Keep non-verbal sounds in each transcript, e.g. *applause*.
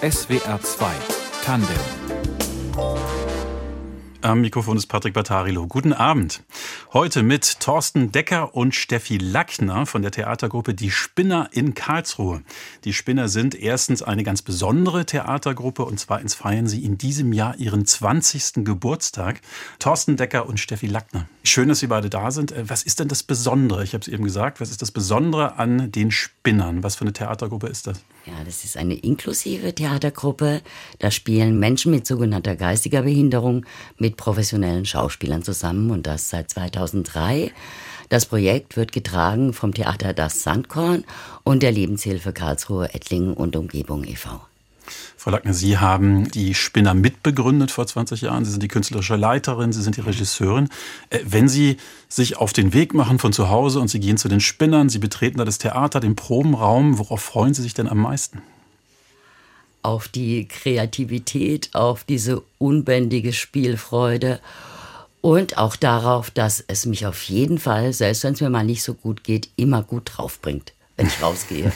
SWR 2 Tandem am Mikrofon ist Patrick Battarilo. Guten Abend. Heute mit Thorsten Decker und Steffi Lackner von der Theatergruppe Die Spinner in Karlsruhe. Die Spinner sind erstens eine ganz besondere Theatergruppe und zweitens feiern sie in diesem Jahr ihren 20. Geburtstag. Thorsten Decker und Steffi Lackner. Schön, dass Sie beide da sind. Äh, was ist denn das Besondere? Ich habe es eben gesagt. Was ist das Besondere an den Spinnern? Was für eine Theatergruppe ist das? Ja, das ist eine inklusive Theatergruppe. Da spielen Menschen mit sogenannter geistiger Behinderung mit professionellen Schauspielern zusammen und das seit 2003. Das Projekt wird getragen vom Theater Das Sandkorn und der Lebenshilfe Karlsruhe Ettlingen und Umgebung e.V. Frau Lackner, Sie haben die Spinner mitbegründet vor 20 Jahren. Sie sind die künstlerische Leiterin, Sie sind die Regisseurin. Äh, wenn Sie sich auf den Weg machen von zu Hause und Sie gehen zu den Spinnern, Sie betreten da das Theater, den Probenraum, worauf freuen Sie sich denn am meisten? Auf die Kreativität, auf diese unbändige Spielfreude und auch darauf, dass es mich auf jeden Fall, selbst wenn es mir mal nicht so gut geht, immer gut draufbringt, wenn ich *laughs* rausgehe.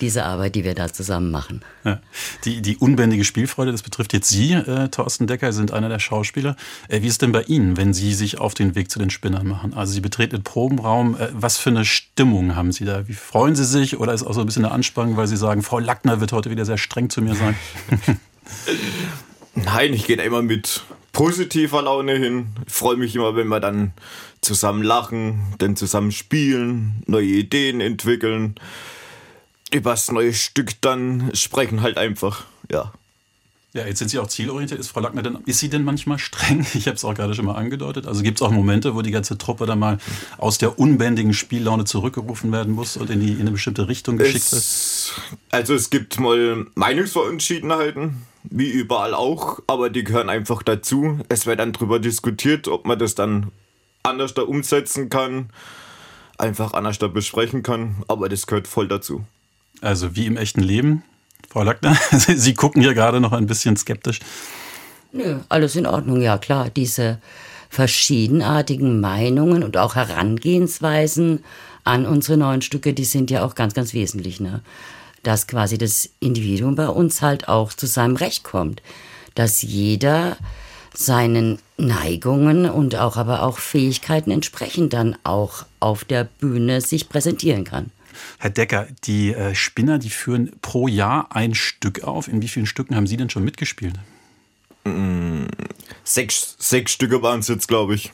Diese Arbeit, die wir da zusammen machen. Ja. Die, die unbändige Spielfreude, das betrifft jetzt Sie, äh, Thorsten Decker, sind einer der Schauspieler. Äh, wie ist denn bei Ihnen, wenn Sie sich auf den Weg zu den Spinnern machen? Also Sie betreten den Probenraum. Äh, was für eine Stimmung haben Sie da? Wie freuen Sie sich? Oder ist auch so ein bisschen eine Anspannung, weil Sie sagen, Frau Lackner wird heute wieder sehr streng zu mir sein? *laughs* Nein, ich gehe da immer mit positiver Laune hin. Ich freue mich immer, wenn wir dann zusammen lachen, dann zusammen spielen, neue Ideen entwickeln über das neue Stück dann sprechen halt einfach, ja. Ja, jetzt sind Sie auch zielorientiert. Ist Frau Lackner denn, ist sie denn manchmal streng? Ich habe es auch gerade schon mal angedeutet. Also gibt es auch Momente, wo die ganze Truppe dann mal aus der unbändigen Spiellaune zurückgerufen werden muss und in, die, in eine bestimmte Richtung geschickt wird? Also es gibt mal Meinungsverentschiedenheiten, wie überall auch, aber die gehören einfach dazu. Es wird dann darüber diskutiert, ob man das dann anders da umsetzen kann, einfach anders da besprechen kann, aber das gehört voll dazu. Also wie im echten Leben, Frau Lackner? *laughs* Sie gucken hier gerade noch ein bisschen skeptisch. Nö, alles in Ordnung, ja klar. Diese verschiedenartigen Meinungen und auch Herangehensweisen an unsere neuen Stücke, die sind ja auch ganz, ganz wesentlich. Ne? Dass quasi das Individuum bei uns halt auch zu seinem Recht kommt. Dass jeder seinen Neigungen und auch aber auch Fähigkeiten entsprechend dann auch auf der Bühne sich präsentieren kann. Herr Decker, die äh, Spinner, die führen pro Jahr ein Stück auf. In wie vielen Stücken haben Sie denn schon mitgespielt? Mm, sechs, sechs Stücke waren es jetzt, glaube ich.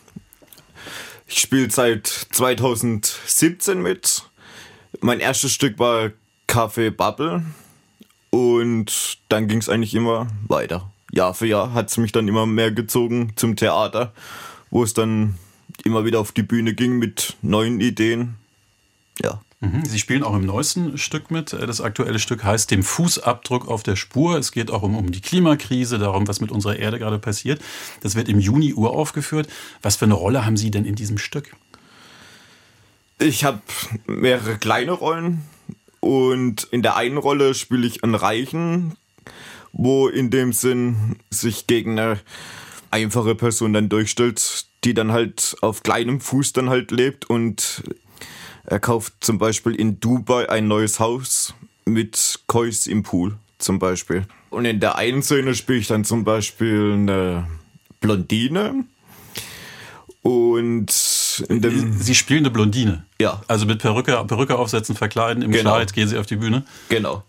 Ich spiele seit 2017 mit. Mein erstes Stück war Kaffee Bubble. Und dann ging es eigentlich immer weiter. Jahr für Jahr hat es mich dann immer mehr gezogen zum Theater, wo es dann immer wieder auf die Bühne ging mit neuen Ideen. Ja. Mhm. Sie spielen auch im neuesten Stück mit. Das aktuelle Stück heißt Dem Fußabdruck auf der Spur. Es geht auch um, um die Klimakrise, darum, was mit unserer Erde gerade passiert. Das wird im Juni uraufgeführt. Was für eine Rolle haben Sie denn in diesem Stück? Ich habe mehrere kleine Rollen und in der einen Rolle spiele ich einen Reichen, wo in dem Sinn sich gegen eine einfache Person dann durchstellt, die dann halt auf kleinem Fuß dann halt lebt und er kauft zum Beispiel in Dubai ein neues Haus mit Kois im Pool zum Beispiel. Und in der einen Szene spiele ich dann zum Beispiel eine Blondine. Und Sie spielen eine Blondine? Ja. Also mit Perücke, Perücke aufsetzen, verkleiden, im genau. Kleid gehen Sie auf die Bühne? Genau.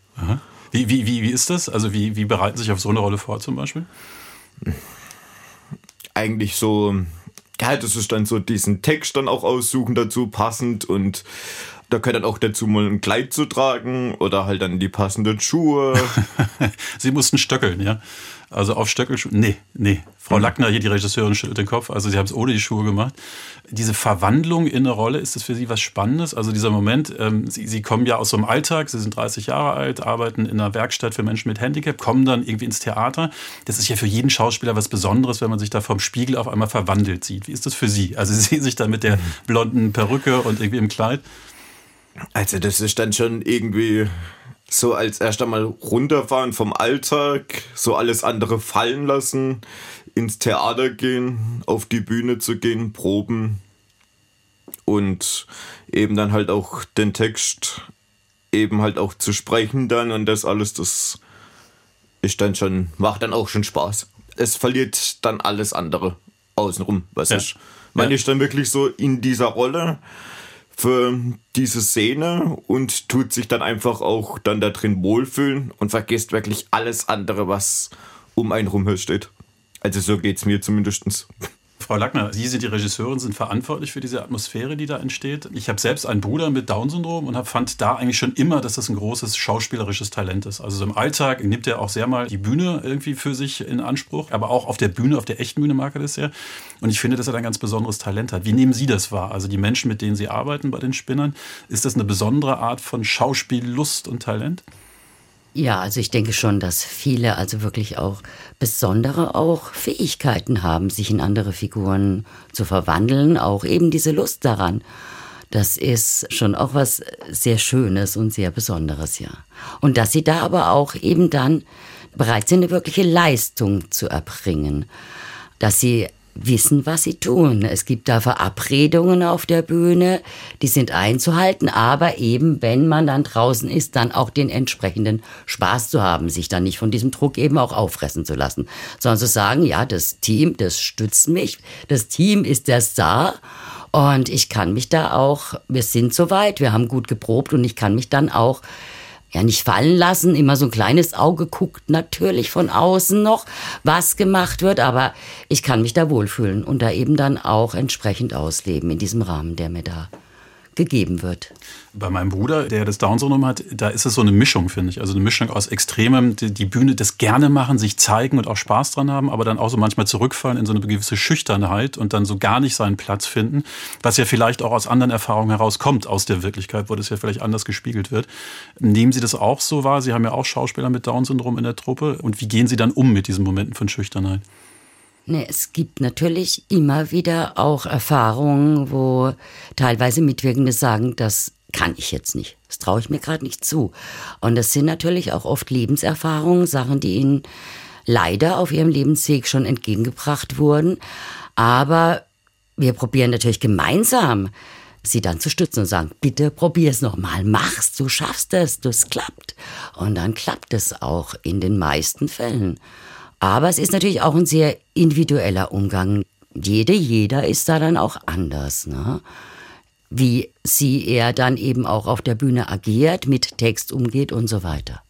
Wie, wie, wie, wie ist das? Also wie, wie bereiten Sie sich auf so eine Rolle vor zum Beispiel? Eigentlich so ja, das ist dann so diesen Text dann auch aussuchen dazu passend und da gehört dann auch dazu mal ein Kleid zu tragen oder halt dann die passenden Schuhe. *laughs* Sie mussten stöckeln, ja? Also auf Stöckelschuhe. Nee, nee. Frau mhm. Lackner, hier die Regisseurin, schüttelt den Kopf. Also sie haben es ohne die Schuhe gemacht. Diese Verwandlung in eine Rolle, ist das für Sie was Spannendes? Also dieser Moment, ähm, sie, sie kommen ja aus so einem Alltag, Sie sind 30 Jahre alt, arbeiten in einer Werkstatt für Menschen mit Handicap, kommen dann irgendwie ins Theater. Das ist ja für jeden Schauspieler was Besonderes, wenn man sich da vom Spiegel auf einmal verwandelt sieht. Wie ist das für Sie? Also *laughs* Sie sehen sich da mit der mhm. blonden Perücke und irgendwie im Kleid. Also das ist dann schon irgendwie so als erst einmal runterfahren vom Alltag, so alles andere fallen lassen, ins Theater gehen, auf die Bühne zu gehen, proben und eben dann halt auch den Text eben halt auch zu sprechen dann und das alles, das ist dann schon, macht dann auch schon Spaß. Es verliert dann alles andere außenrum, was ja. ist. Man ja. ist dann wirklich so in dieser Rolle für diese Szene und tut sich dann einfach auch dann da drin wohlfühlen und vergisst wirklich alles andere, was um einen rum steht. Also so geht es mir zumindest. Frau Lackner, Sie sind die Regisseurin, sind verantwortlich für diese Atmosphäre, die da entsteht. Ich habe selbst einen Bruder mit Down-Syndrom und hab, fand da eigentlich schon immer, dass das ein großes schauspielerisches Talent ist. Also so im Alltag nimmt er auch sehr mal die Bühne irgendwie für sich in Anspruch, aber auch auf der Bühne, auf der echten Bühne mag er das sehr. Und ich finde, dass er ein ganz besonderes Talent hat. Wie nehmen Sie das wahr? Also die Menschen, mit denen Sie arbeiten bei den Spinnern, ist das eine besondere Art von Schauspiellust und Talent? Ja, also ich denke schon, dass viele also wirklich auch besondere auch Fähigkeiten haben, sich in andere Figuren zu verwandeln, auch eben diese Lust daran. Das ist schon auch was sehr Schönes und sehr Besonderes, ja. Und dass sie da aber auch eben dann bereit sind, eine wirkliche Leistung zu erbringen. Dass sie wissen, was sie tun. Es gibt da Verabredungen auf der Bühne, die sind einzuhalten, aber eben, wenn man dann draußen ist, dann auch den entsprechenden Spaß zu haben, sich dann nicht von diesem Druck eben auch auffressen zu lassen, sondern zu sagen, ja, das Team, das stützt mich, das Team ist der Star und ich kann mich da auch, wir sind soweit, wir haben gut geprobt und ich kann mich dann auch ja nicht fallen lassen, immer so ein kleines Auge guckt natürlich von außen noch, was gemacht wird, aber ich kann mich da wohlfühlen und da eben dann auch entsprechend ausleben in diesem Rahmen, der mir da gegeben wird. Bei meinem Bruder, der das Down-Syndrom hat, da ist es so eine Mischung, finde ich. Also eine Mischung aus Extremem, die, Bühne, das gerne machen, sich zeigen und auch Spaß dran haben, aber dann auch so manchmal zurückfallen in so eine gewisse Schüchternheit und dann so gar nicht seinen Platz finden, was ja vielleicht auch aus anderen Erfahrungen herauskommt, aus der Wirklichkeit, wo das ja vielleicht anders gespiegelt wird. Nehmen Sie das auch so wahr? Sie haben ja auch Schauspieler mit Down-Syndrom in der Truppe. Und wie gehen Sie dann um mit diesen Momenten von Schüchternheit? Nee, es gibt natürlich immer wieder auch Erfahrungen, wo teilweise Mitwirkende sagen, das kann ich jetzt nicht. Das traue ich mir gerade nicht zu. Und das sind natürlich auch oft Lebenserfahrungen, Sachen, die ihnen leider auf ihrem Lebensweg schon entgegengebracht wurden. Aber wir probieren natürlich gemeinsam, sie dann zu stützen und sagen, bitte probier es nochmal, mach's, du schaffst es, das klappt. Und dann klappt es auch in den meisten Fällen. Aber es ist natürlich auch ein sehr individueller Umgang. Jede, jeder ist da dann auch anders. Ne? Wie sie er dann eben auch auf der Bühne agiert, mit Text umgeht und so weiter.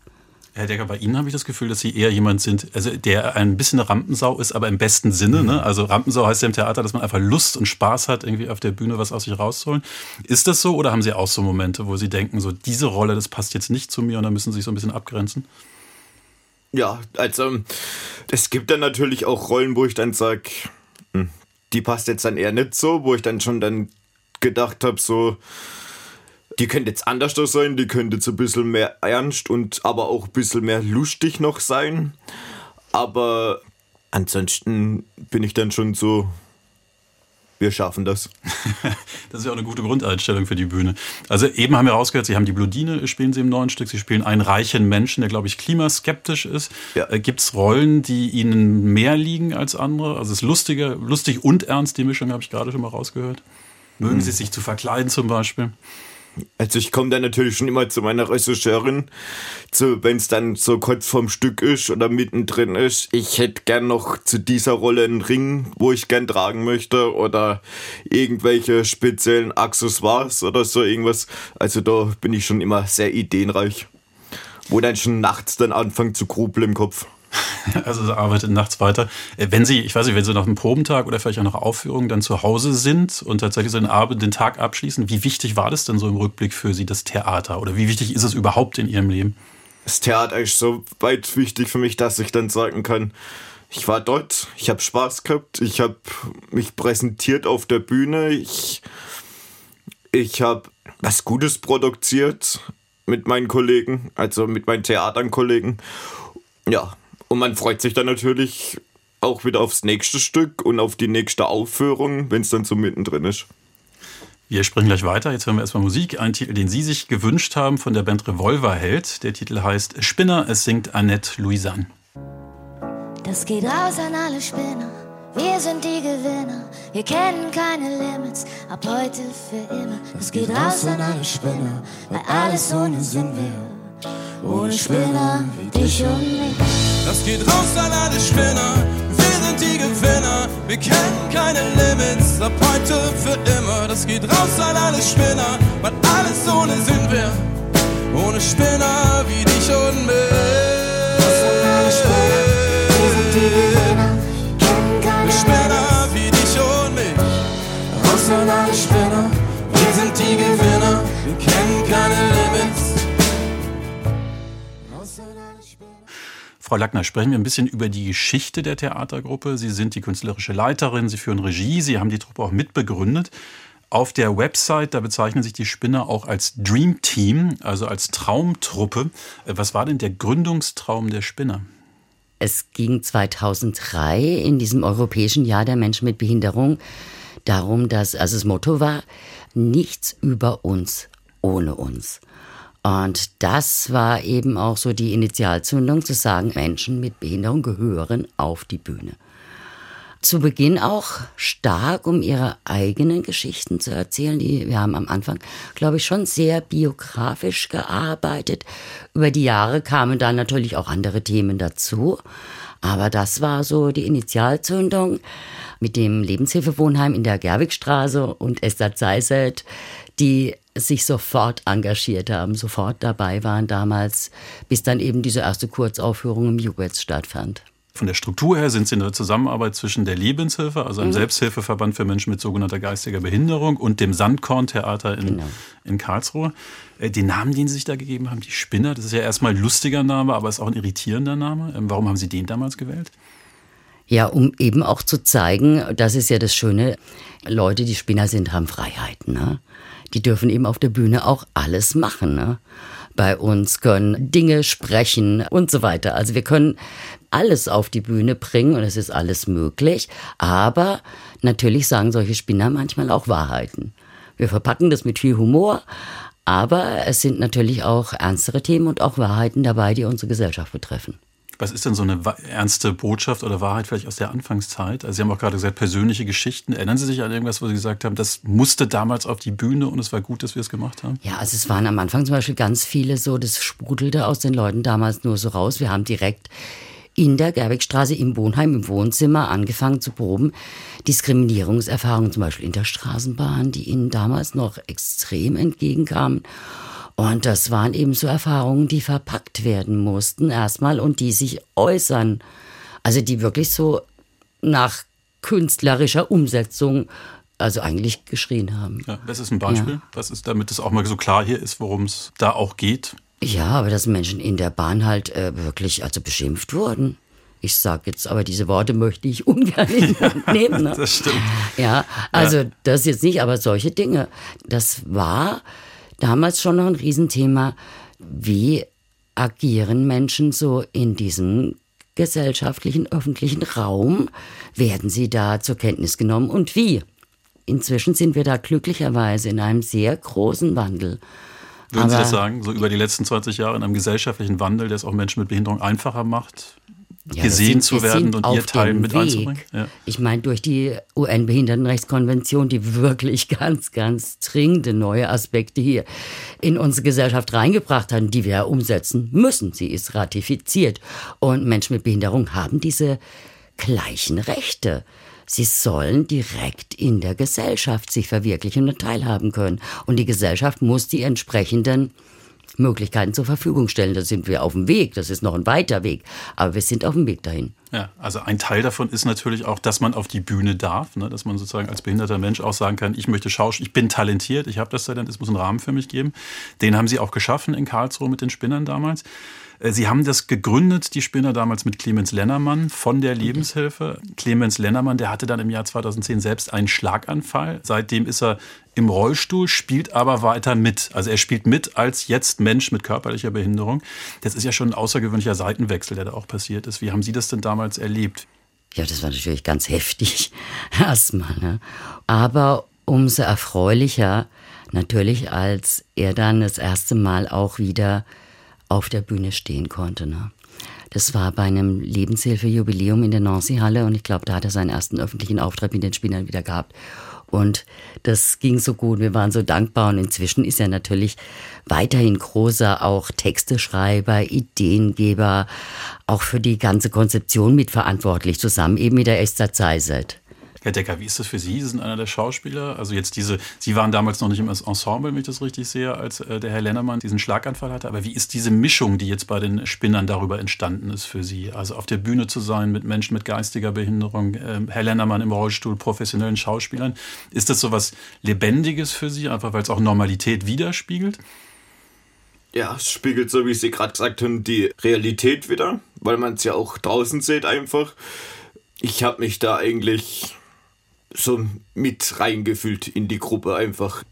Herr Decker, bei Ihnen habe ich das Gefühl, dass Sie eher jemand sind, also der ein bisschen eine Rampensau ist, aber im besten Sinne. Ne? Also Rampensau heißt ja im Theater, dass man einfach Lust und Spaß hat, irgendwie auf der Bühne was aus sich rauszuholen. Ist das so oder haben Sie auch so Momente, wo Sie denken, so diese Rolle, das passt jetzt nicht zu mir und da müssen Sie sich so ein bisschen abgrenzen? Ja, also es gibt dann natürlich auch Rollen, wo ich dann sage, hm, die passt jetzt dann eher nicht so, wo ich dann schon dann gedacht habe, so, die könnte jetzt anders sein, die könnte jetzt ein bisschen mehr ernst und aber auch ein bisschen mehr lustig noch sein. Aber ansonsten bin ich dann schon so, wir schaffen das. *laughs* das ist ja auch eine gute Grundeinstellung für die Bühne. Also eben haben wir rausgehört, Sie haben die Bludine, spielen Sie im neuen Stück. Sie spielen einen reichen Menschen, der, glaube ich, klimaskeptisch ist. Ja. Äh, Gibt es Rollen, die Ihnen mehr liegen als andere? Also es ist lustiger, lustig und ernst, die Mischung habe ich gerade schon mal rausgehört. Mögen hm. Sie sich zu verkleiden zum Beispiel? Also ich komme dann natürlich schon immer zu meiner Regisseurin, zu, wenn es dann so kurz vorm Stück ist oder mittendrin ist. Ich hätte gern noch zu dieser Rolle einen Ring, wo ich gern tragen möchte oder irgendwelche speziellen Accessoires oder so irgendwas. Also da bin ich schon immer sehr ideenreich. Wo dann schon nachts dann anfängt zu grubeln im Kopf. *laughs* Also sie arbeitet nachts weiter. Äh, wenn Sie, ich weiß nicht, wenn Sie nach einem Probentag oder vielleicht auch nach Aufführungen dann zu Hause sind und tatsächlich so den Abend, den Tag abschließen, wie wichtig war das denn so im Rückblick für Sie, das Theater? Oder wie wichtig ist es überhaupt in Ihrem Leben? Das Theater ist so weit wichtig für mich, dass ich dann sagen kann, ich war dort, ich habe Spaß gehabt, ich habe mich präsentiert auf der Bühne, ich, ich habe was Gutes produziert mit meinen Kollegen, also mit meinen Theaternkollegen. Ja, und man freut sich dann natürlich auch wieder aufs nächste Stück und auf die nächste Aufführung, wenn es dann so mittendrin ist. Wir sprechen gleich weiter. Jetzt hören wir erstmal Musik. Ein Titel, den Sie sich gewünscht haben von der Band Revolver hält. Der Titel heißt Spinner. Es singt Annette Louisanne. Das geht raus an alle Spinner. Wir sind die Gewinner. Wir kennen keine Limits. Ab heute für immer. Das geht raus an alle Spinner. Weil alles ohne Sinn wäre. Ohne Spinner wie dich und mich. Das geht raus an alle Spinner, wir sind die Gewinner. Wir kennen keine Limits, ab heute für immer. Das geht raus an alle Spinner, weil alles ohne sind wir. Ohne Spinner wie dich und mich. Spinner wie dich und mich. Raus an alle Spinner, wir sind die Gewinner. Wir kennen keine Limits. Frau Lackner, sprechen wir ein bisschen über die Geschichte der Theatergruppe. Sie sind die künstlerische Leiterin, Sie führen Regie, Sie haben die Truppe auch mitbegründet. Auf der Website, da bezeichnen sich die Spinner auch als Dream Team, also als Traumtruppe. Was war denn der Gründungstraum der Spinner? Es ging 2003 in diesem europäischen Jahr der Menschen mit Behinderung darum, dass, also das Motto war, nichts über uns ohne uns. Und das war eben auch so die Initialzündung zu sagen, Menschen mit Behinderung gehören auf die Bühne. Zu Beginn auch stark, um ihre eigenen Geschichten zu erzählen. Die, wir haben am Anfang, glaube ich, schon sehr biografisch gearbeitet. Über die Jahre kamen dann natürlich auch andere Themen dazu. Aber das war so die Initialzündung mit dem Lebenshilfewohnheim in der Gerwigstraße und Esther Zeiset, die sich sofort engagiert haben, sofort dabei waren damals, bis dann eben diese erste Kurzaufführung im Jugetz stattfand. Von der Struktur her sind Sie in der Zusammenarbeit zwischen der Lebenshilfe, also einem mhm. Selbsthilfeverband für Menschen mit sogenannter geistiger Behinderung, und dem Sandkorn-Theater in, genau. in Karlsruhe. Äh, den Namen, den Sie sich da gegeben haben, die Spinner, das ist ja erstmal ein lustiger Name, aber ist auch ein irritierender Name. Ähm, warum haben Sie den damals gewählt? Ja, um eben auch zu zeigen, das ist ja das Schöne, Leute, die Spinner sind, haben Freiheiten. Ne? Die dürfen eben auf der Bühne auch alles machen. Ne? Bei uns können Dinge sprechen und so weiter. Also wir können alles auf die Bühne bringen und es ist alles möglich. Aber natürlich sagen solche Spinner manchmal auch Wahrheiten. Wir verpacken das mit viel Humor, aber es sind natürlich auch ernstere Themen und auch Wahrheiten dabei, die unsere Gesellschaft betreffen. Was ist denn so eine ernste Botschaft oder Wahrheit vielleicht aus der Anfangszeit? Also Sie haben auch gerade gesagt, persönliche Geschichten. Erinnern Sie sich an irgendwas, wo Sie gesagt haben, das musste damals auf die Bühne und es war gut, dass wir es gemacht haben? Ja, also es waren am Anfang zum Beispiel ganz viele so, das sprudelte aus den Leuten damals nur so raus. Wir haben direkt in der Gerwigstraße im Wohnheim, im Wohnzimmer angefangen zu proben. Diskriminierungserfahrungen zum Beispiel in der Straßenbahn, die ihnen damals noch extrem entgegenkamen. Und das waren eben so Erfahrungen, die verpackt werden mussten erstmal und die sich äußern. Also die wirklich so nach künstlerischer Umsetzung also eigentlich geschrien haben. Ja, das ist ein Beispiel. Ja. Was ist, damit es auch mal so klar hier ist, worum es da auch geht? Ja, aber dass Menschen in der Bahn halt äh, wirklich also beschimpft wurden. Ich sage jetzt, aber diese Worte möchte ich ungern nehmen. Ne? *laughs* das stimmt. Ja, also ja. das jetzt nicht, aber solche Dinge. Das war damals schon noch ein Riesenthema. Wie agieren Menschen so in diesem gesellschaftlichen, öffentlichen Raum? Werden sie da zur Kenntnis genommen und wie? Inzwischen sind wir da glücklicherweise in einem sehr großen Wandel. Würden Aber, Sie das sagen, so über die letzten 20 Jahre in einem gesellschaftlichen Wandel, der es auch Menschen mit Behinderung einfacher macht? Ja, gesehen sind, zu werden und ihr Teil mit Weg. einzubringen? Ja. Ich meine, durch die UN-Behindertenrechtskonvention, die wirklich *laughs* ganz, ganz dringende neue Aspekte hier in unsere Gesellschaft reingebracht hat, die wir ja umsetzen müssen. Sie ist ratifiziert. Und Menschen mit Behinderung haben diese gleichen Rechte. Sie sollen direkt in der Gesellschaft sich verwirklichen und teilhaben können. Und die Gesellschaft muss die entsprechenden Möglichkeiten zur Verfügung stellen. Da sind wir auf dem Weg. Das ist noch ein weiter Weg. Aber wir sind auf dem Weg dahin. Ja, also ein Teil davon ist natürlich auch, dass man auf die Bühne darf, ne? dass man sozusagen als behinderter Mensch auch sagen kann, ich möchte Schauspiel, ich bin talentiert, ich habe das Talent, es muss einen Rahmen für mich geben. Den haben sie auch geschaffen in Karlsruhe mit den Spinnern damals. Äh, sie haben das gegründet, die Spinner damals mit Clemens Lennermann von der Lebenshilfe. Clemens Lennermann, der hatte dann im Jahr 2010 selbst einen Schlaganfall. Seitdem ist er im Rollstuhl, spielt aber weiter mit. Also er spielt mit als jetzt Mensch mit körperlicher Behinderung. Das ist ja schon ein außergewöhnlicher Seitenwechsel, der da auch passiert ist. Wie haben Sie das denn damals erlebt? Ja, das war natürlich ganz heftig *laughs* erstmal. Ne? Aber umso erfreulicher natürlich, als er dann das erste Mal auch wieder auf der Bühne stehen konnte. Ne? Das war bei einem Lebenshilfejubiläum in der Nancy-Halle und ich glaube, da hat er seinen ersten öffentlichen Auftritt mit den Spielern wieder gehabt. Und das ging so gut, wir waren so dankbar und inzwischen ist er natürlich weiterhin großer auch Texteschreiber, Ideengeber, auch für die ganze Konzeption mitverantwortlich, zusammen eben mit der Esther Zeisert. Herr Decker, wie ist das für Sie? Sie sind einer der Schauspieler. Also jetzt diese, Sie waren damals noch nicht im Ensemble, wenn ich das richtig sehe, als äh, der Herr Lennermann diesen Schlaganfall hatte. Aber wie ist diese Mischung, die jetzt bei den Spinnern darüber entstanden ist für Sie? Also auf der Bühne zu sein mit Menschen mit geistiger Behinderung, äh, Herr Lennermann im Rollstuhl, professionellen Schauspielern. Ist das so was Lebendiges für Sie, einfach weil es auch Normalität widerspiegelt? Ja, es spiegelt, so wie Sie gerade gesagt haben, die Realität wieder, weil man es ja auch draußen sieht einfach. Ich habe mich da eigentlich so mit reingefühlt in die Gruppe einfach.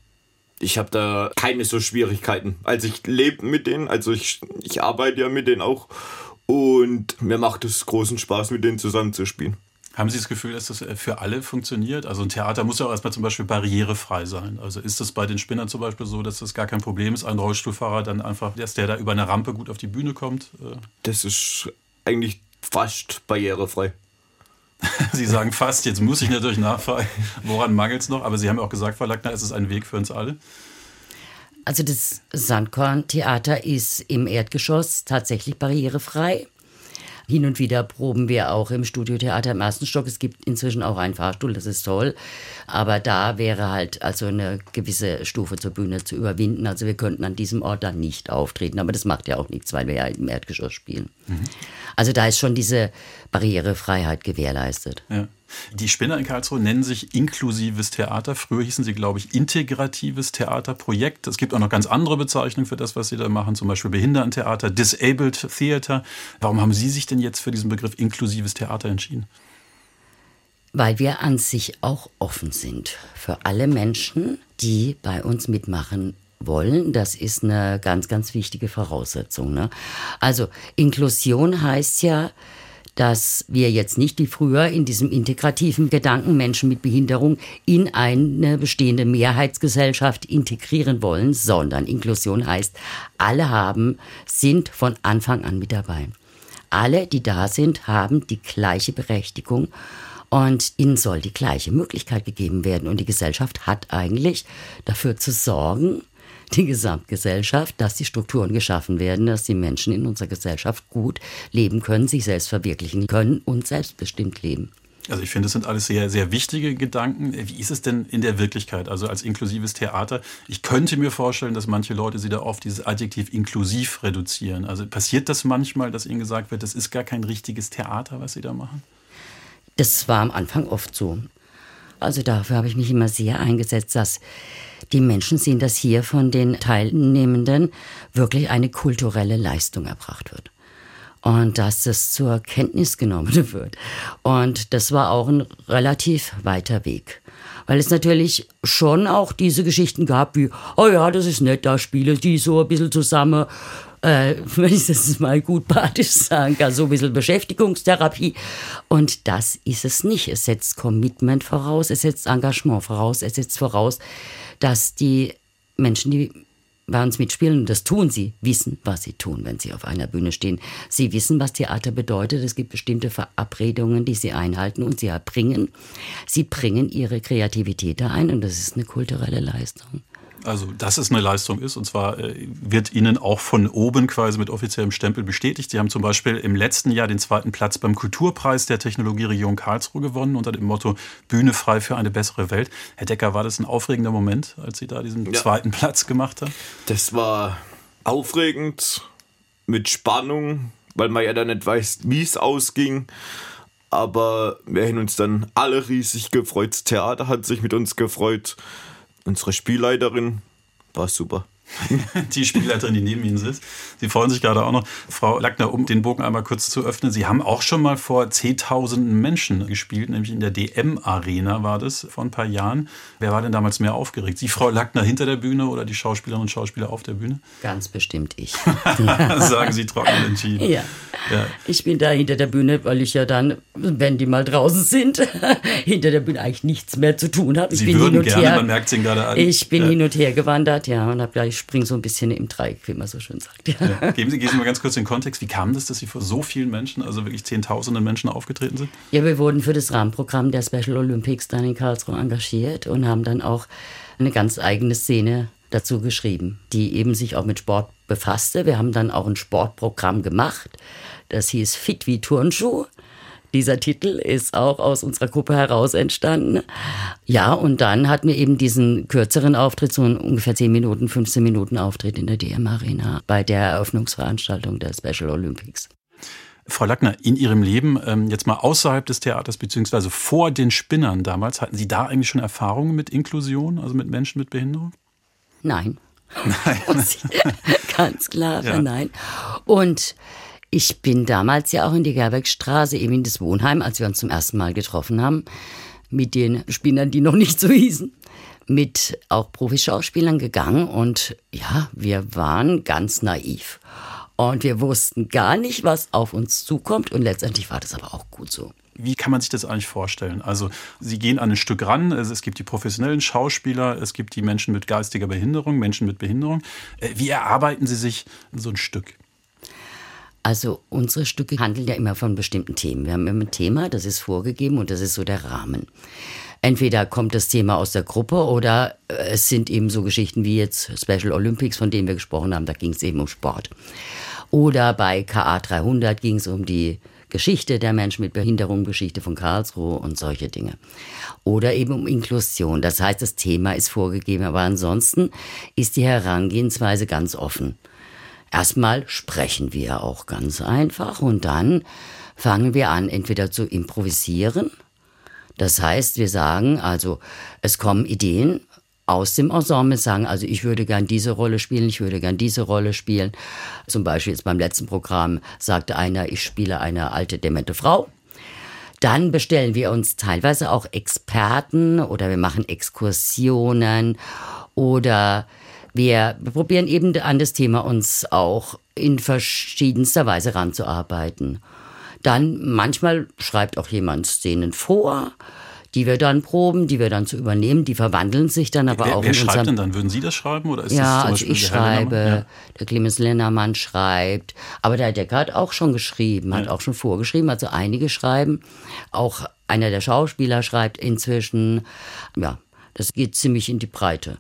Ich habe da keine so Schwierigkeiten. Also ich lebe mit denen, also ich, ich arbeite ja mit denen auch und mir macht es großen Spaß, mit denen zusammenzuspielen. Haben Sie das Gefühl, dass das äh, für alle funktioniert? Also ein Theater muss ja auch erstmal zum Beispiel barrierefrei sein. Also ist das bei den Spinnern zum Beispiel so, dass das gar kein Problem ist, ein Rollstuhlfahrer dann einfach, dass der da über eine Rampe gut auf die Bühne kommt? Äh, das ist eigentlich fast barrierefrei. *laughs* Sie sagen fast, jetzt muss ich natürlich nachfragen, woran mangelt es noch? Aber Sie haben auch gesagt, Frau Lackner, es ist ein Weg für uns alle. Also das Sandkorn-Theater ist im Erdgeschoss tatsächlich barrierefrei. Hin und wieder proben wir auch im Studiotheater im ersten Stock. Es gibt inzwischen auch einen Fahrstuhl, das ist toll. Aber da wäre halt also eine gewisse Stufe zur Bühne zu überwinden. Also wir könnten an diesem Ort dann nicht auftreten. Aber das macht ja auch nichts, weil wir ja im Erdgeschoss spielen. Mhm. Also da ist schon diese Barrierefreiheit gewährleistet. Ja. Die Spinner in Karlsruhe nennen sich inklusives Theater. Früher hießen sie, glaube ich, integratives Theaterprojekt. Es gibt auch noch ganz andere Bezeichnungen für das, was sie da machen, zum Beispiel Behindertentheater, Disabled Theater. Warum haben Sie sich denn jetzt für diesen Begriff inklusives Theater entschieden? Weil wir an sich auch offen sind für alle Menschen, die bei uns mitmachen wollen. Das ist eine ganz, ganz wichtige Voraussetzung. Ne? Also Inklusion heißt ja, dass wir jetzt nicht wie früher in diesem integrativen Gedanken Menschen mit Behinderung in eine bestehende Mehrheitsgesellschaft integrieren wollen, sondern Inklusion heißt, alle haben, sind von Anfang an mit dabei. Alle, die da sind, haben die gleiche Berechtigung und ihnen soll die gleiche Möglichkeit gegeben werden. Und die Gesellschaft hat eigentlich dafür zu sorgen, die Gesamtgesellschaft, dass die Strukturen geschaffen werden, dass die Menschen in unserer Gesellschaft gut leben können, sich selbst verwirklichen können und selbstbestimmt leben. Also ich finde, das sind alles sehr, sehr wichtige Gedanken. Wie ist es denn in der Wirklichkeit, also als inklusives Theater? Ich könnte mir vorstellen, dass manche Leute sie da oft dieses Adjektiv inklusiv reduzieren. Also passiert das manchmal, dass ihnen gesagt wird, das ist gar kein richtiges Theater, was sie da machen? Das war am Anfang oft so. Also dafür habe ich mich immer sehr eingesetzt, dass die Menschen sehen, dass hier von den Teilnehmenden wirklich eine kulturelle Leistung erbracht wird. Und dass das zur Kenntnis genommen *laughs* wird. Und das war auch ein relativ weiter Weg. Weil es natürlich schon auch diese Geschichten gab wie, oh ja, das ist nett, da spielen die so ein bisschen zusammen äh, *laughs* wenn ich das mal gut badisch sagen kann, so ein bisschen Beschäftigungstherapie. Und das ist es nicht. Es setzt Commitment voraus, es setzt Engagement voraus, es setzt voraus, dass die Menschen, die bei uns mitspielen, und das tun sie, wissen, was sie tun, wenn sie auf einer Bühne stehen. Sie wissen, was Theater bedeutet. Es gibt bestimmte Verabredungen, die sie einhalten und sie erbringen. Sie bringen ihre Kreativität da ein und das ist eine kulturelle Leistung. Also, dass es eine Leistung ist, und zwar äh, wird Ihnen auch von oben quasi mit offiziellem Stempel bestätigt. Sie haben zum Beispiel im letzten Jahr den zweiten Platz beim Kulturpreis der Technologieregion Karlsruhe gewonnen unter dem Motto Bühne frei für eine bessere Welt. Herr Decker, war das ein aufregender Moment, als Sie da diesen ja. zweiten Platz gemacht haben? Das war aufregend, mit Spannung, weil man ja dann nicht weiß, wie es ausging. Aber wir haben uns dann alle riesig gefreut. Das Theater hat sich mit uns gefreut. Unsere Spielleiterin war super. *laughs* die Spielleiterin, die neben Ihnen sitzt. Sie freuen sich gerade auch noch. Frau Lackner, um den Bogen einmal kurz zu öffnen. Sie haben auch schon mal vor zehntausenden Menschen gespielt, nämlich in der DM-Arena war das vor ein paar Jahren. Wer war denn damals mehr aufgeregt? Sie, Frau Lackner, hinter der Bühne oder die Schauspielerinnen und Schauspieler auf der Bühne? Ganz bestimmt ich. *laughs* Sagen Sie trocken entschieden. Ja. Ja. Ich bin da hinter der Bühne, weil ich ja dann, wenn die mal draußen sind, *laughs* hinter der Bühne eigentlich nichts mehr zu tun habe. Ich Sie bin würden hin und gerne, her, man merkt es Ihnen gerade an. Ich bin Ja. hin und her gewandert, ja, und hab gleich, ich spring so ein bisschen im Dreieck, wie man so schön sagt. Ja. Ja. *laughs* Geben, Sie, geben Sie mal ganz kurz den Kontext. Wie kam das, dass Sie vor so vielen Menschen, also wirklich Zehntausenden Menschen aufgetreten sind? Ja, wir wurden für das Rahmenprogramm der Special Olympics dann in Karlsruhe engagiert und haben dann auch eine ganz eigene Szene dazu geschrieben, die eben sich auch mit Sport befasste. Wir haben dann auch ein Sportprogramm gemacht, das hieß Fit wie Turnschuh. Dieser Titel ist auch aus unserer Gruppe heraus entstanden. Ja, und dann hatten wir eben diesen kürzeren Auftritt, so einen ungefähr 10 Minuten, 15 Minuten Auftritt in der DM Arena bei der Eröffnungsveranstaltung der Special Olympics. Frau Lackner, in Ihrem Leben, ähm, jetzt mal außerhalb des Theaters, beziehungsweise vor den Spinnern damals, hatten Sie da eigentlich schon Erfahrungen mit Inklusion, also mit Menschen mit Behinderung? Nein. *laughs* Ich Ganz klar, Ja. nein. Und ich bin damals ja auch in die Gerbergstraße, eben in das Wohnheim, als wir uns zum ersten Mal getroffen haben, mit den Spinnern, die noch nicht so hießen, mit auch Profischauspielern gegangen. Und ja, wir waren ganz naiv. Und wir wussten gar nicht, was auf uns zukommt. Und letztendlich war das aber auch gut so. Wie kann man sich das eigentlich vorstellen? Also Sie gehen an ein Stück ran, es gibt die professionellen Schauspieler, es gibt die Menschen mit geistiger Behinderung, Menschen mit Behinderung. Äh, Wie erarbeiten Sie sich so ein Stück? Also unsere Stücke handeln ja immer von bestimmten Themen. Wir haben immer ein Thema, das ist vorgegeben und das ist so der Rahmen. Entweder kommt das Thema aus der Gruppe oder äh, es sind eben so Geschichten wie jetzt Special Olympics, von denen wir gesprochen haben, da ging es eben um Sport. Oder bei KA 300 ging es um die Geschichte der Menschen mit Behinderung, Geschichte von Karlsruhe und solche Dinge. Oder eben um Inklusion. Das heißt, das Thema ist vorgegeben, aber ansonsten ist die Herangehensweise ganz offen. Erstmal sprechen wir auch ganz einfach und dann fangen wir an, entweder zu improvisieren. Das heißt, wir sagen, also es kommen Ideen aus dem Ensemble, sagen, also ich würde gern diese Rolle spielen, ich würde gern diese Rolle spielen. Zum Beispiel jetzt beim letzten Programm sagte einer, ich spiele eine alte, demente Frau. Dann bestellen wir uns teilweise auch Experten oder wir machen Exkursionen oder wir probieren eben an das Thema uns auch in verschiedenster Weise ranzuarbeiten. Dann manchmal schreibt auch jemand Szenen vor, die wir dann proben, die wir dann zu übernehmen, die verwandeln sich dann aber wer auch wer in schreibt unserem denn dann? Würden Sie das schreiben? Oder ist das ja, zum also ich der schreibe, Lennermann? der Clemens Lennermann schreibt, aber der Decker hat auch schon geschrieben, hat auch schon vorgeschrieben, also einige schreiben. Auch einer der Schauspieler schreibt inzwischen, ja, das geht ziemlich in die Breite.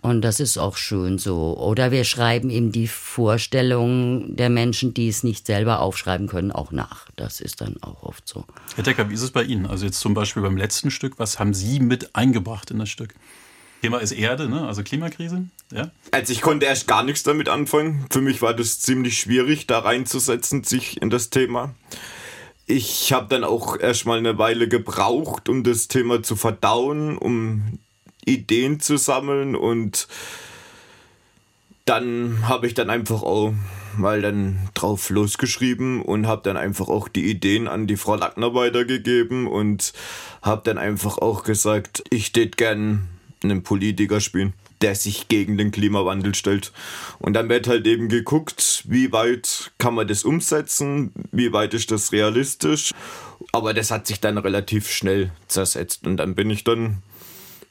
Und das ist auch schön so. Oder wir schreiben eben die Vorstellungen der Menschen, die es nicht selber aufschreiben können, auch nach. Das ist dann auch oft so. Herr Decker, wie ist es bei Ihnen? Also jetzt zum Beispiel beim letzten Stück, was haben Sie mit eingebracht in das Stück? Thema ist Erde, ne? also Klimakrise. Ja? Also ich konnte erst gar nichts damit anfangen. Für mich war das ziemlich schwierig, da reinzusetzen, sich in das Thema. Ich habe dann auch erstmal eine Weile gebraucht, um das Thema zu verdauen, um Ideen zu sammeln und dann habe ich dann einfach auch mal dann drauf losgeschrieben und habe dann einfach auch die Ideen an die Frau Lackner weitergegeben und habe dann einfach auch gesagt, ich tät gern einen Politiker spielen, der sich gegen den Klimawandel stellt. Und dann wird halt eben geguckt, wie weit kann man das umsetzen, wie weit ist das realistisch. Aber das hat sich dann relativ schnell zersetzt und dann bin ich dann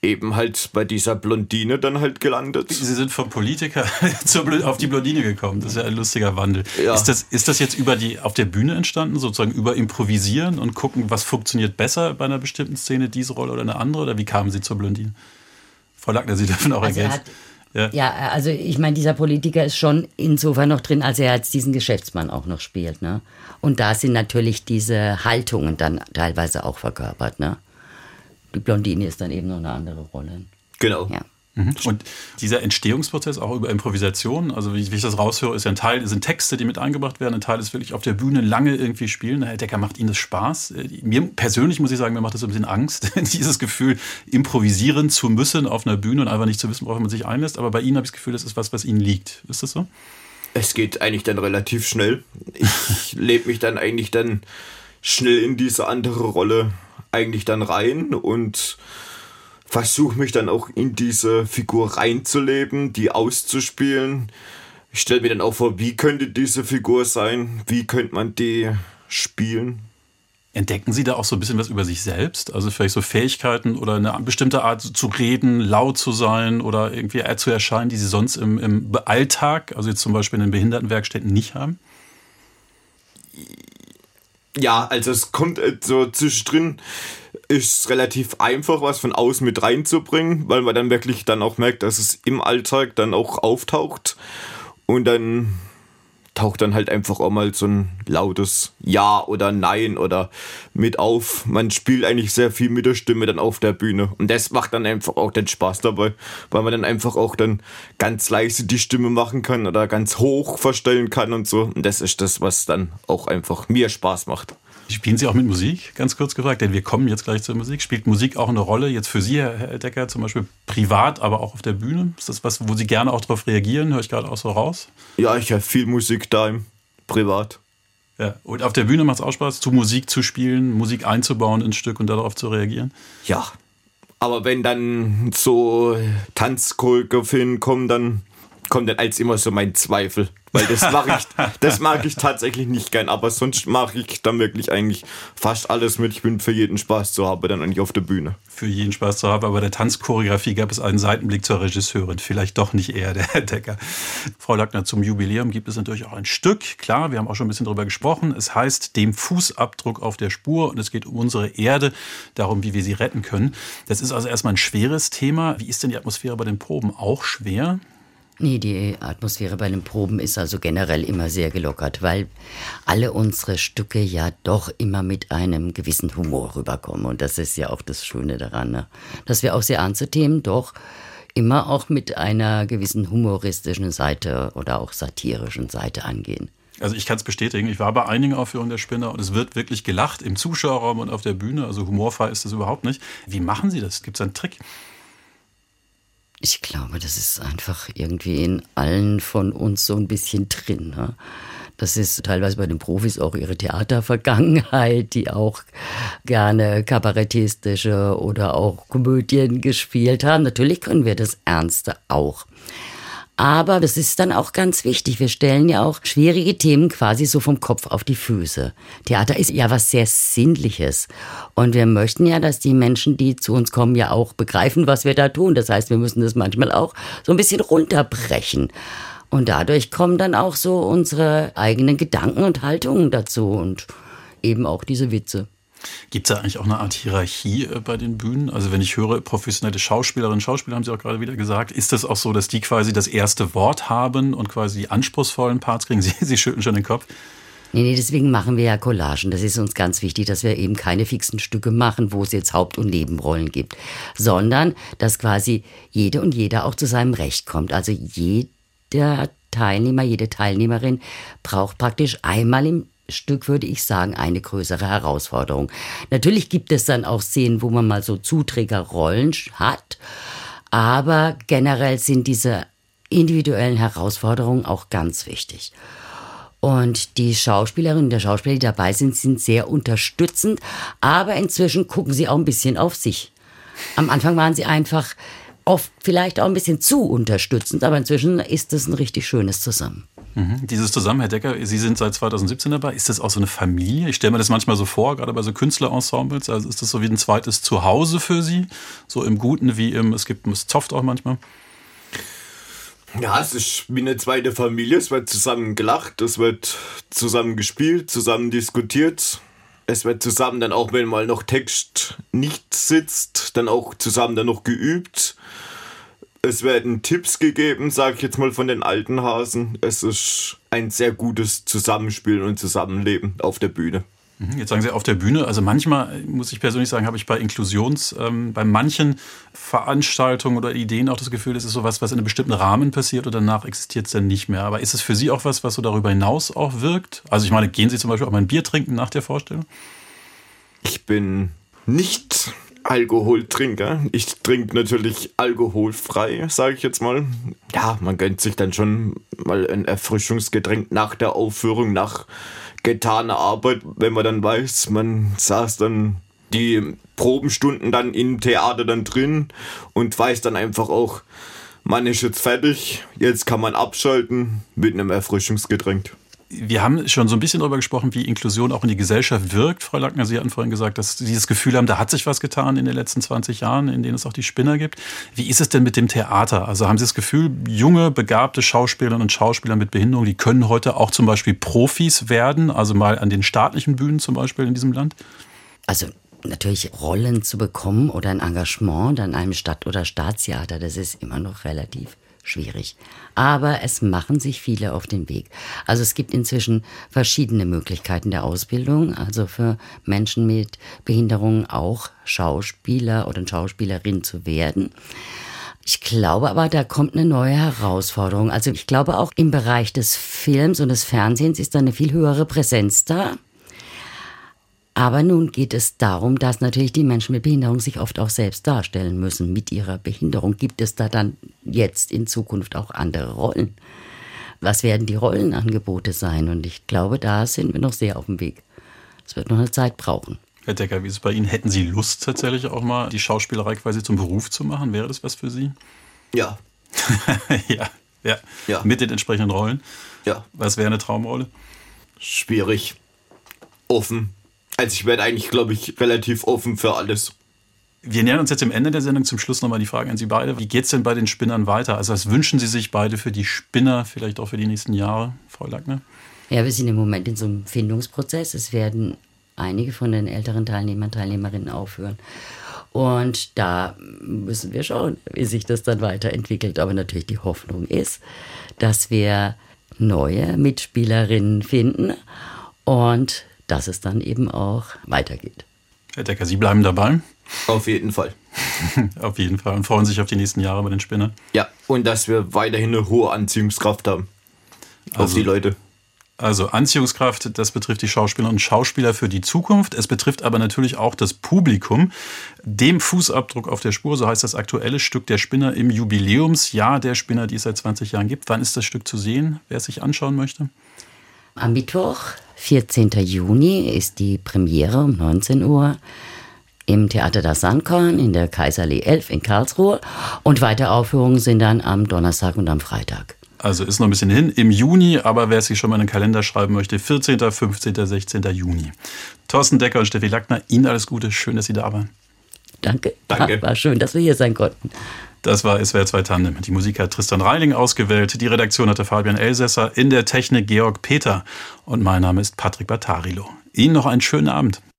eben halt bei dieser Blondine dann halt gelandet. Sie sind vom Politiker *laughs* zur Bl- auf die Blondine gekommen. Das ist ja ein lustiger Wandel. Ja. Ist, das, ist das jetzt über die, auf der Bühne entstanden, sozusagen über Improvisieren und gucken, was funktioniert besser bei einer bestimmten Szene, diese Rolle oder eine andere? Oder wie kamen Sie zur Blondine? Frau Lackner, Sie dürfen auch Also er ergänzen. hat, ja. also ich meine, dieser Politiker ist schon insofern noch drin, als er jetzt diesen Geschäftsmann auch noch spielt. Ne? Und da sind natürlich diese Haltungen dann teilweise auch verkörpert. Ne? Die Blondine ist dann eben noch eine andere Rolle. Genau. Ja. Mhm. Und dieser Entstehungsprozess auch über Improvisation, also wie, wie ich das raushöre, ist ja ein Teil, sind Texte, die mit eingebracht werden, ein Teil ist wirklich auf der Bühne lange irgendwie spielen. Herr Decker, macht Ihnen das Spaß? Äh, Mir persönlich muss ich sagen, mir macht das ein bisschen Angst, *laughs* dieses Gefühl, improvisieren zu müssen auf einer Bühne und einfach nicht zu wissen, worauf man sich einlässt. Aber bei Ihnen habe ich das Gefühl, das ist was, was Ihnen liegt. Ist das so? Es geht eigentlich dann relativ schnell. Ich *laughs* lebe mich dann eigentlich dann schnell in diese andere Rolle eigentlich dann rein und versuche mich dann auch in diese Figur reinzuleben, die auszuspielen. ich stelle mir dann auch vor, wie könnte diese Figur sein? Wie könnte man die spielen? Entdecken Sie da auch so ein bisschen was über sich selbst? Also vielleicht so Fähigkeiten oder eine bestimmte Art zu reden, laut zu sein oder irgendwie zu erscheinen, die Sie sonst im, im Alltag, also jetzt zum Beispiel in den Behindertenwerkstätten, nicht haben? Ja, also es kommt äh, so zwischendrin, ist relativ einfach, was von außen mit reinzubringen, weil man dann wirklich dann auch merkt, dass es im Alltag dann auch auftaucht. Und dann taucht dann halt einfach auch mal so ein lautes Ja oder Nein oder mit auf. Man spielt eigentlich sehr viel mit der Stimme dann auf der Bühne. Und das macht dann einfach auch den Spaß dabei, weil man dann einfach auch dann ganz leise die Stimme machen kann oder ganz hoch verstellen kann und so. Und das ist das, was dann auch einfach mir Spaß macht. Spielen Sie auch mit Musik, ganz kurz gefragt, denn wir kommen jetzt gleich zur Musik. Spielt Musik auch eine Rolle jetzt für Sie, Herr Decker, zum Beispiel privat, aber auch auf der Bühne? Ist das was, wo Sie gerne auch darauf reagieren? Höre ich gerade auch so raus? Ja, ich habe viel Musik da im Privat. Ja, und auf der Bühne macht es auch Spaß, zu Musik zu spielen, Musik einzubauen ins Stück und darauf zu reagieren? Ja, aber wenn dann so Tanzchoreografien kommen, dann kommt dann als immer so mein Zweifel. Weil das *laughs* mache ich, das mag ich tatsächlich nicht gern. Aber sonst mache ich dann wirklich eigentlich fast alles mit. Ich bin für jeden Spaß zu haben, dann eigentlich auf der Bühne. Für jeden Spaß zu haben. Aber der Tanzchoreografie gab es einen Seitenblick zur Regisseurin. Vielleicht doch nicht eher der Herr Decker. Frau Lackner, zum Jubiläum gibt es natürlich auch ein Stück. Klar, wir haben auch schon ein bisschen drüber gesprochen. Es heißt dem Fußabdruck auf der Spur und es geht um unsere Erde, darum, wie wir sie retten können. Das ist also erstmal ein schweres Thema. Wie ist denn die Atmosphäre bei den Proben? Auch schwer? Nee, die Atmosphäre bei den Proben ist also generell immer sehr gelockert, weil alle unsere Stücke ja doch immer mit einem gewissen Humor rüberkommen. Und das ist ja auch das Schöne daran, ne? dass wir auch sehr ernste Themen doch immer auch mit einer gewissen humoristischen Seite oder auch satirischen Seite angehen. Also ich kann es bestätigen, ich war bei einigen Aufführungen der Spinner und es wird wirklich gelacht im Zuschauerraum und auf der Bühne. Also humorfrei ist das überhaupt nicht. Wie machen Sie das? Gibt es einen Trick? Ich glaube, das ist einfach irgendwie in allen von uns so ein bisschen drin. Ne? Das ist teilweise bei den Profis auch ihre Theatervergangenheit, die auch gerne kabarettistische oder auch Komödien gespielt haben. Natürlich können wir das Ernste auch. Aber das ist dann auch ganz wichtig. Wir stellen ja auch schwierige Themen quasi so vom Kopf auf die Füße. Theater ist ja was sehr Sinnliches. Und wir möchten ja, dass die Menschen, die zu uns kommen, ja auch begreifen, was wir da tun. Das heißt, wir müssen das manchmal auch so ein bisschen runterbrechen. Und dadurch kommen dann auch so unsere eigenen Gedanken und Haltungen dazu und eben auch diese Witze. Gibt es da eigentlich auch eine Art Hierarchie äh, bei den Bühnen? Also wenn ich höre, professionelle Schauspielerinnen und Schauspieler haben Sie auch gerade wieder gesagt, ist das auch so, dass die quasi das erste Wort haben und quasi die anspruchsvollen Parts kriegen? *laughs* Sie, Sie schütteln schon den Kopf. Nee, nee, deswegen machen wir ja Collagen. Das ist uns ganz wichtig, dass wir eben keine fixen Stücke machen, wo es jetzt Haupt- und Nebenrollen gibt, sondern dass quasi jede und jeder auch zu seinem Recht kommt. Also jeder Teilnehmer, jede Teilnehmerin braucht praktisch einmal im Stück, würde ich sagen, eine größere Herausforderung. Natürlich gibt es dann auch Szenen, wo man mal so Zuträgerrollen hat, aber generell sind diese individuellen Herausforderungen auch ganz wichtig. Und die Schauspielerinnen und der Schauspieler, die dabei sind, sind sehr unterstützend, aber inzwischen gucken sie auch ein bisschen auf sich. Am Anfang waren sie einfach oft vielleicht auch ein bisschen zu unterstützend, aber inzwischen ist es ein richtig schönes Zusammen. Mhm. Dieses Zusammen, Herr Decker, Sie sind seit 2017 dabei. Ist das auch so eine Familie? Ich stelle mir das manchmal so vor, gerade bei so Künstlerensembles. Also ist das so wie ein zweites Zuhause für Sie? So im Guten wie im, es gibt, es zofft auch manchmal? Ja, es ist wie eine zweite Familie. Es wird zusammen gelacht, es wird zusammen gespielt, zusammen diskutiert. Es wird zusammen dann auch, wenn mal noch Text nicht sitzt, dann auch zusammen dann noch geübt. Es werden Tipps gegeben, sage ich jetzt mal von den alten Hasen. Es ist ein sehr gutes Zusammenspielen und Zusammenleben auf der Bühne. Mhm, jetzt sagen Sie auf der Bühne. Also manchmal, muss ich persönlich sagen, habe ich bei Inklusions, ähm, bei manchen Veranstaltungen oder Ideen auch das Gefühl, es ist sowas, was in einem bestimmten Rahmen passiert und danach existiert es dann nicht mehr. Aber ist es für Sie auch was, was so darüber hinaus auch wirkt? Also ich meine, gehen Sie zum Beispiel auch mal ein Bier trinken nach der Vorstellung? Ich bin nicht Alkoholtrinker. Ich trinke natürlich alkoholfrei, sage ich jetzt mal. Ja, man gönnt sich dann schon mal ein Erfrischungsgetränk nach der Aufführung, nach getaner Arbeit, wenn man dann weiß, man saß dann die Probenstunden dann im Theater dann drin und weiß dann einfach auch, man ist jetzt fertig, jetzt kann man abschalten mit einem Erfrischungsgetränk. Wir haben schon so ein bisschen darüber gesprochen, wie Inklusion auch in die Gesellschaft wirkt. Frau Lackner, Sie hatten vorhin gesagt, dass Sie dieses Gefühl haben, da hat sich was getan in den letzten 20 Jahren, in denen es auch die Spinner gibt. Wie ist es denn mit dem Theater? Also haben Sie das Gefühl, junge, begabte Schauspielerinnen und Schauspieler mit Behinderung, die können heute auch zum Beispiel Profis werden, also mal an den staatlichen Bühnen zum Beispiel in diesem Land? Also natürlich Rollen zu bekommen oder ein Engagement an einem Stadt- oder Staatstheater, das ist immer noch relativ schwierig. Aber es machen sich viele auf den Weg. Also es gibt inzwischen verschiedene Möglichkeiten der Ausbildung, also für Menschen mit Behinderungen auch Schauspieler oder Schauspielerin zu werden. Ich glaube aber, da kommt eine neue Herausforderung. Also ich glaube auch im Bereich des Films und des Fernsehens ist da eine viel höhere Präsenz da. Aber nun geht es darum, dass natürlich die Menschen mit Behinderung sich oft auch selbst darstellen müssen mit ihrer Behinderung. Gibt es da dann jetzt in Zukunft auch andere Rollen? Was werden die Rollenangebote sein? Und ich glaube, da sind wir noch sehr auf dem Weg. Es wird noch eine Zeit brauchen. Herr Decker, wie ist es bei Ihnen? Hätten Sie Lust tatsächlich auch mal die Schauspielerei quasi zum Beruf zu machen? Wäre das was für Sie? Ja. *laughs* ja, ja, Ja. Mit den entsprechenden Rollen? Ja. Was wäre eine Traumrolle? Schwierig. Offen. Also ich werde eigentlich, glaube ich, relativ offen für alles. Wir nähern uns jetzt dem Ende der Sendung. Zum Schluss nochmal die Frage an Sie beide. Wie geht es denn bei den Spinnern weiter? Also was wünschen Sie sich beide für die Spinner, vielleicht auch für die nächsten Jahre, Frau Lackner? Ja, wir sind im Moment in so einem Findungsprozess. Es werden einige von den älteren Teilnehmern, Teilnehmerinnen aufhören. Und da müssen wir schauen, wie sich das dann weiterentwickelt. Aber natürlich die Hoffnung ist, dass wir neue Mitspielerinnen finden und dass es dann eben auch weitergeht. Herr Decker, Sie bleiben dabei. Auf jeden Fall. *laughs* Auf jeden Fall. Und freuen sich auf die nächsten Jahre bei den Spinnern. Ja, und dass wir weiterhin eine hohe Anziehungskraft haben. Auf Also- die Leute. Also Anziehungskraft, das betrifft die Schauspieler und Schauspieler für die Zukunft. Es betrifft aber natürlich auch das Publikum. Dem Fußabdruck auf der Spur, so heißt das aktuelle Stück der Spinner im Jubiläumsjahr der Spinner, die es seit 20 Jahren gibt. Wann ist das Stück zu sehen, wer es sich anschauen möchte? Am Mittwoch, 14. Juni, ist die Premiere um 19 Uhr im Theater das Sandkorn in der Kaiserlee 11 in Karlsruhe. Und weitere Aufführungen sind dann am Donnerstag und am Freitag. Also ist noch ein bisschen hin im Juni, aber wer sich schon mal in den Kalender schreiben möchte, 14., 15., 16. Juni. Thorsten Decker und Steffi Lackner, Ihnen alles Gute. Schön, dass Sie da waren. Danke. Danke. War schön, dass wir hier sein konnten. Das war SWR 2 Tandem. Die Musik hat Tristan Reiling ausgewählt. Die Redaktion hatte Fabian Elsässer. In der Technik Georg Peter. Und mein Name ist Patrick Battarilo. Ihnen noch einen schönen Abend.